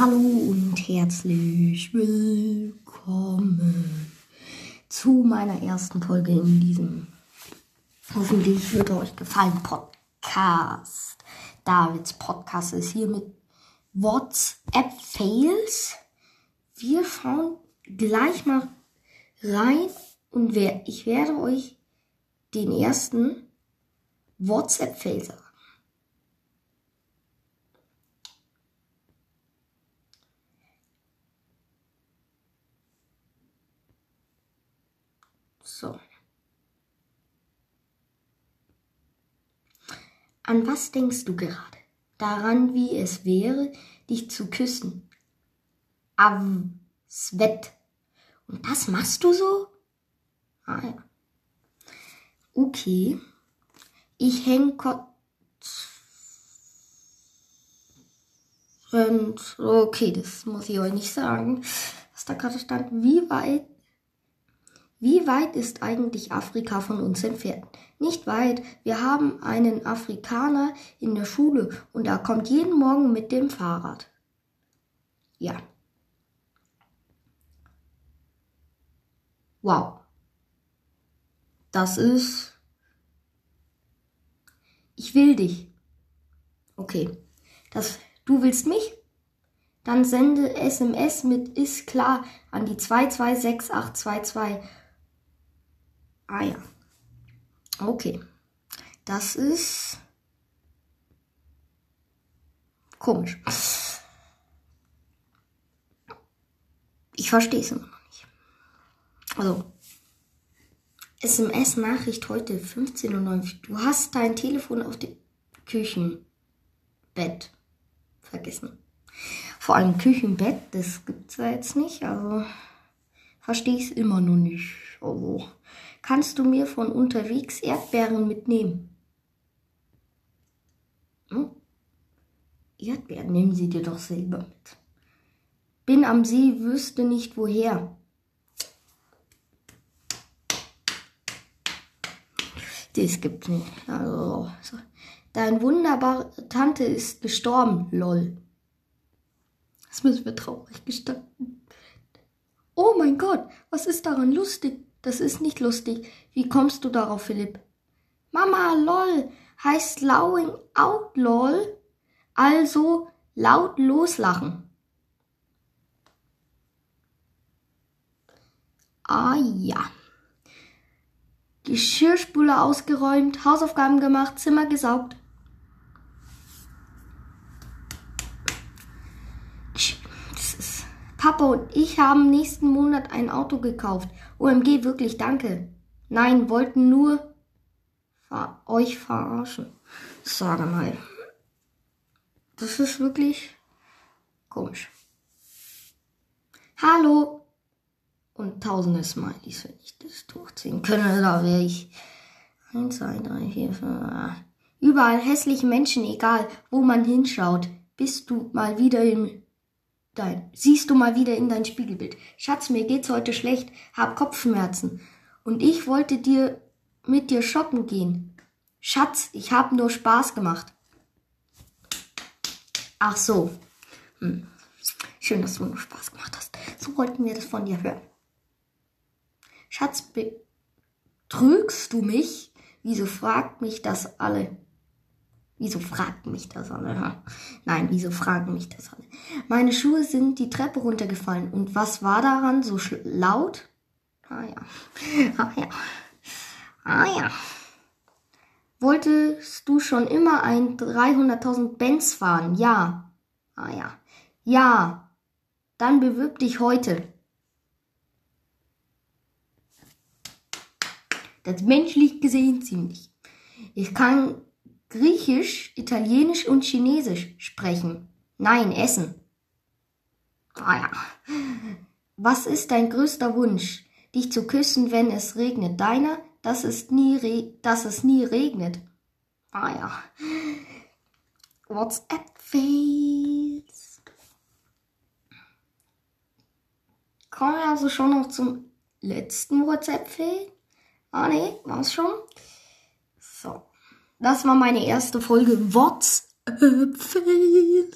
Hallo und herzlich willkommen zu meiner ersten Folge in diesem hoffentlich wird euch gefallen Podcast. Davids Podcast ist hier mit WhatsApp Fails. Wir schauen gleich mal rein und ich werde euch den ersten WhatsApp Fail sagen. So. An was denkst du gerade? Daran, wie es wäre, dich zu küssen. Avsvet. Und das machst du so? Ah ja. Okay. Ich häng kurz. Okay, das muss ich euch nicht sagen, was da gerade stand. Wie weit wie weit ist eigentlich Afrika von uns entfernt? Nicht weit. Wir haben einen Afrikaner in der Schule und er kommt jeden Morgen mit dem Fahrrad. Ja. Wow. Das ist. Ich will dich. Okay. Das, du willst mich? Dann sende SMS mit ist klar an die 226822 Ah ja. Okay. Das ist komisch. Ich verstehe es immer noch nicht. Also, SMS-Nachricht heute 15.09 Uhr. Du hast dein Telefon auf dem Küchenbett vergessen. Vor allem Küchenbett, das gibt's ja jetzt nicht. Also, verstehe ich es immer noch nicht. Also, Kannst du mir von unterwegs Erdbeeren mitnehmen? Hm? Erdbeeren, nehmen sie dir doch selber mit. Bin am See, wüsste nicht woher. Das gibt's nicht. Also, dein wunderbare Tante ist gestorben, lol. Das müssen wir traurig gestanden. Oh mein Gott, was ist daran lustig? Das ist nicht lustig. Wie kommst du darauf, Philipp? Mama, lol, heißt lowing out, lol. Also laut loslachen. Ah ja. Geschirrspüler ausgeräumt, Hausaufgaben gemacht, Zimmer gesaugt. Papa und ich haben nächsten Monat ein Auto gekauft. OMG, wirklich danke. Nein, wollten nur ver euch verarschen. Sage mal. Das ist wirklich komisch. Hallo. Und tausende Smileys, wenn ich das durchziehen könnte, da wäre ich. Eins, zwei, drei, vier, fünf. Überall hässliche Menschen, egal wo man hinschaut. Bist du mal wieder im dein, siehst du mal wieder in dein Spiegelbild. Schatz, mir geht's heute schlecht, hab Kopfschmerzen. Und ich wollte dir mit dir shoppen gehen. Schatz, ich hab nur Spaß gemacht. Ach so. Hm. Schön, dass du nur Spaß gemacht hast. So wollten wir das von dir hören. Schatz, betrügst du mich? Wieso fragt mich das alle? Wieso fragt mich das alle? Nein, wieso fragen mich das alle? Meine Schuhe sind die Treppe runtergefallen. Und was war daran so laut? Ah ja. Ah ja. Ah ja. Wolltest du schon immer ein 300.000 Benz fahren? Ja. Ah ja. Ja. Dann bewirb dich heute. Das menschlich gesehen ziemlich. Ich kann Griechisch, Italienisch und Chinesisch sprechen. Nein, essen. Ah ja. Was ist dein größter Wunsch? Dich zu küssen, wenn es regnet. Deiner, dass es nie, dass es nie regnet. Ah ja. WhatsApp-Fails. Kommen wir also schon noch zum letzten WhatsApp-Fail? Ah ne, war's schon? Das war meine erste Folge WhatsApp Fails.